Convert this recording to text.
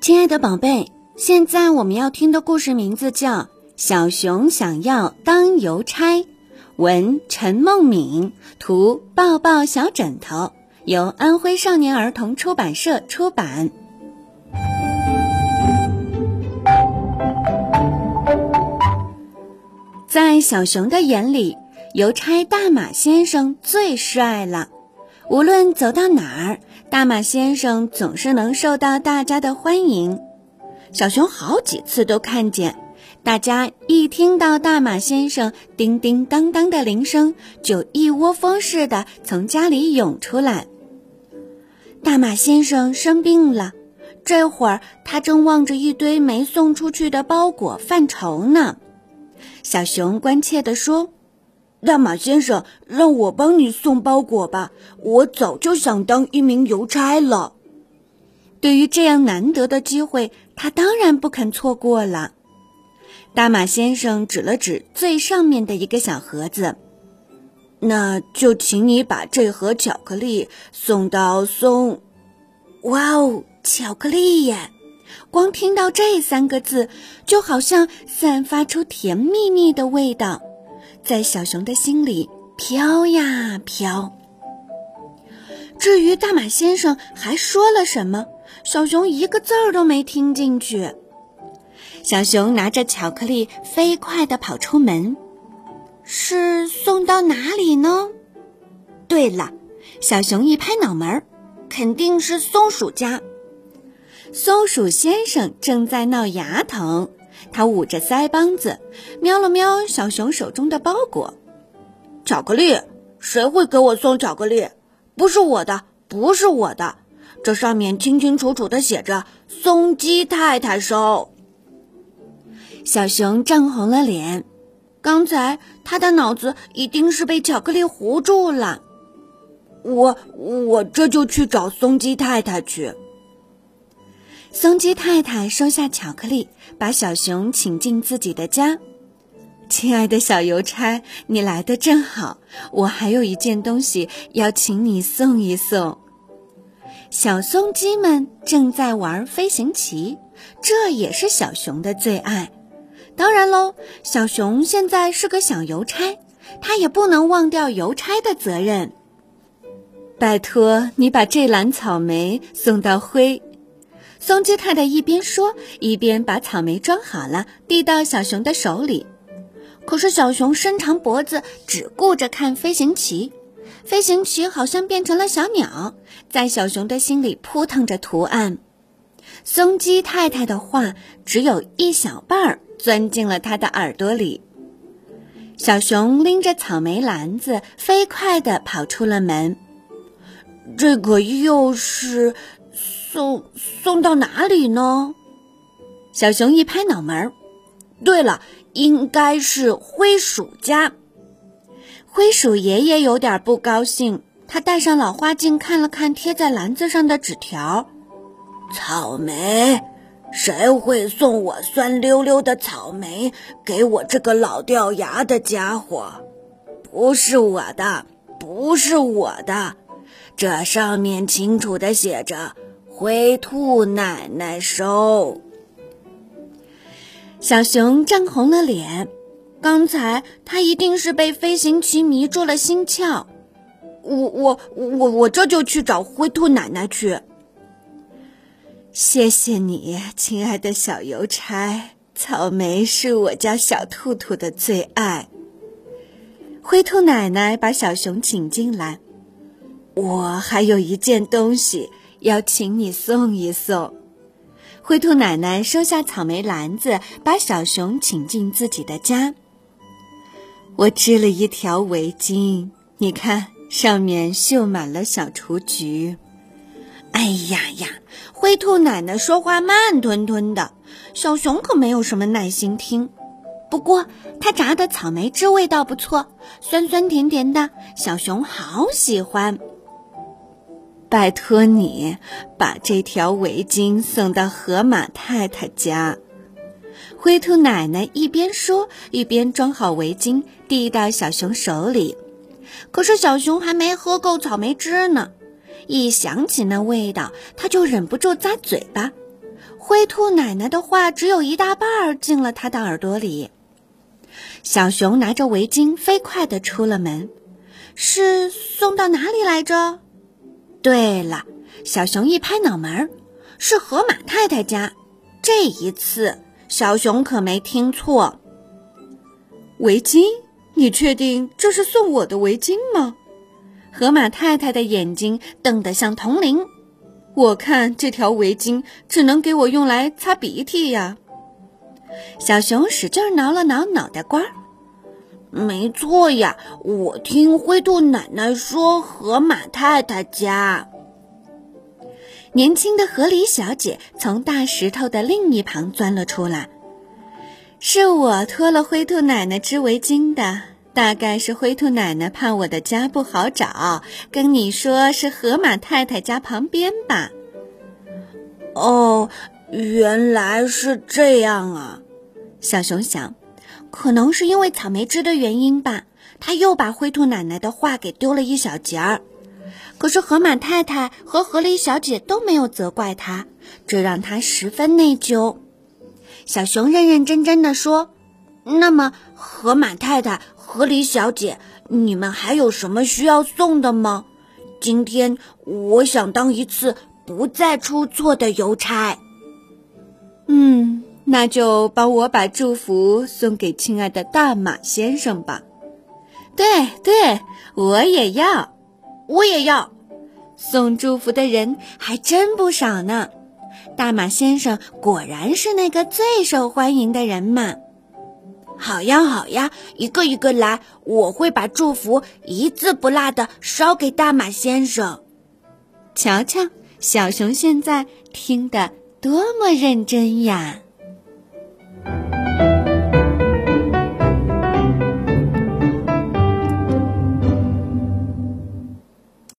亲爱的宝贝，现在我们要听的故事名字叫《小熊想要当邮差》，文陈梦敏，图抱抱小枕头，由安徽少年儿童出版社出版。小熊的眼里，邮差大马先生最帅了。无论走到哪儿，大马先生总是能受到大家的欢迎。小熊好几次都看见，大家一听到大马先生叮叮当当的铃声，就一窝蜂似的从家里涌出来。大马先生生病了，这会儿他正望着一堆没送出去的包裹犯愁呢。小熊关切地说：“大马先生，让我帮你送包裹吧，我早就想当一名邮差了。”对于这样难得的机会，他当然不肯错过了。大马先生指了指最上面的一个小盒子：“那就请你把这盒巧克力送到松……哇哦，巧克力耶！”光听到这三个字，就好像散发出甜蜜蜜的味道，在小熊的心里飘呀飘。至于大马先生还说了什么，小熊一个字儿都没听进去。小熊拿着巧克力飞快地跑出门，是送到哪里呢？对了，小熊一拍脑门儿，肯定是松鼠家。松鼠先生正在闹牙疼，他捂着腮帮子，瞄了瞄小熊手中的包裹。巧克力？谁会给我送巧克力？不是我的，不是我的。这上面清清楚楚的写着“松鸡太太收”。小熊涨红了脸，刚才他的脑子一定是被巧克力糊住了。我我这就去找松鸡太太去。松鸡太太收下巧克力，把小熊请进自己的家。亲爱的小邮差，你来的正好，我还有一件东西要请你送一送。小松鸡们正在玩飞行棋，这也是小熊的最爱。当然喽，小熊现在是个小邮差，他也不能忘掉邮差的责任。拜托你把这篮草莓送到灰。松鸡太太一边说，一边把草莓装好了，递到小熊的手里。可是小熊伸长脖子，只顾着看飞行棋。飞行棋好像变成了小鸟，在小熊的心里扑腾着图案。松鸡太太的话只有一小半儿钻进了他的耳朵里。小熊拎着草莓篮子，飞快地跑出了门。这个又是……送送到哪里呢？小熊一拍脑门儿，对了，应该是灰鼠家。灰鼠爷爷有点不高兴，他戴上老花镜看了看贴在篮子上的纸条：“草莓，谁会送我酸溜溜的草莓给我这个老掉牙的家伙？不是我的，不是我的，这上面清楚的写着。”灰兔奶奶收。小熊涨红了脸，刚才他一定是被飞行棋迷住了心窍。我我我我这就去找灰兔奶奶去。谢谢你，亲爱的小邮差。草莓是我家小兔兔的最爱。灰兔奶奶把小熊请进来。我还有一件东西。要请你送一送，灰兔奶奶收下草莓篮子，把小熊请进自己的家。我织了一条围巾，你看上面绣满了小雏菊。哎呀呀，灰兔奶奶说话慢吞吞的，小熊可没有什么耐心听。不过它炸的草莓汁味道不错，酸酸甜甜的，小熊好喜欢。拜托你把这条围巾送到河马太太家。灰兔奶奶一边说，一边装好围巾，递到小熊手里。可是小熊还没喝够草莓汁呢，一想起那味道，他就忍不住咂嘴巴。灰兔奶奶的话只有一大半儿进了他的耳朵里。小熊拿着围巾，飞快地出了门。是送到哪里来着？对了，小熊一拍脑门儿，是河马太太家。这一次，小熊可没听错。围巾？你确定这是送我的围巾吗？河马太太的眼睛瞪得像铜铃。我看这条围巾只能给我用来擦鼻涕呀。小熊使劲挠了挠脑袋瓜儿。没错呀，我听灰兔奶奶说，河马太太家。年轻的河狸小姐从大石头的另一旁钻了出来。是我托了灰兔奶奶织围巾的，大概是灰兔奶奶怕我的家不好找，跟你说是河马太太家旁边吧。哦，原来是这样啊，小熊想。可能是因为草莓汁的原因吧，他又把灰兔奶奶的话给丢了一小截儿。可是河马太太和河狸小姐都没有责怪他，这让他十分内疚。小熊认认真真的说：“那么，河马太太、河狸小姐，你们还有什么需要送的吗？今天我想当一次不再出错的邮差。”嗯。那就帮我把祝福送给亲爱的大马先生吧。对对，我也要，我也要。送祝福的人还真不少呢。大马先生果然是那个最受欢迎的人嘛。好呀好呀，一个一个来，我会把祝福一字不落的捎给大马先生。瞧瞧，小熊现在听得多么认真呀！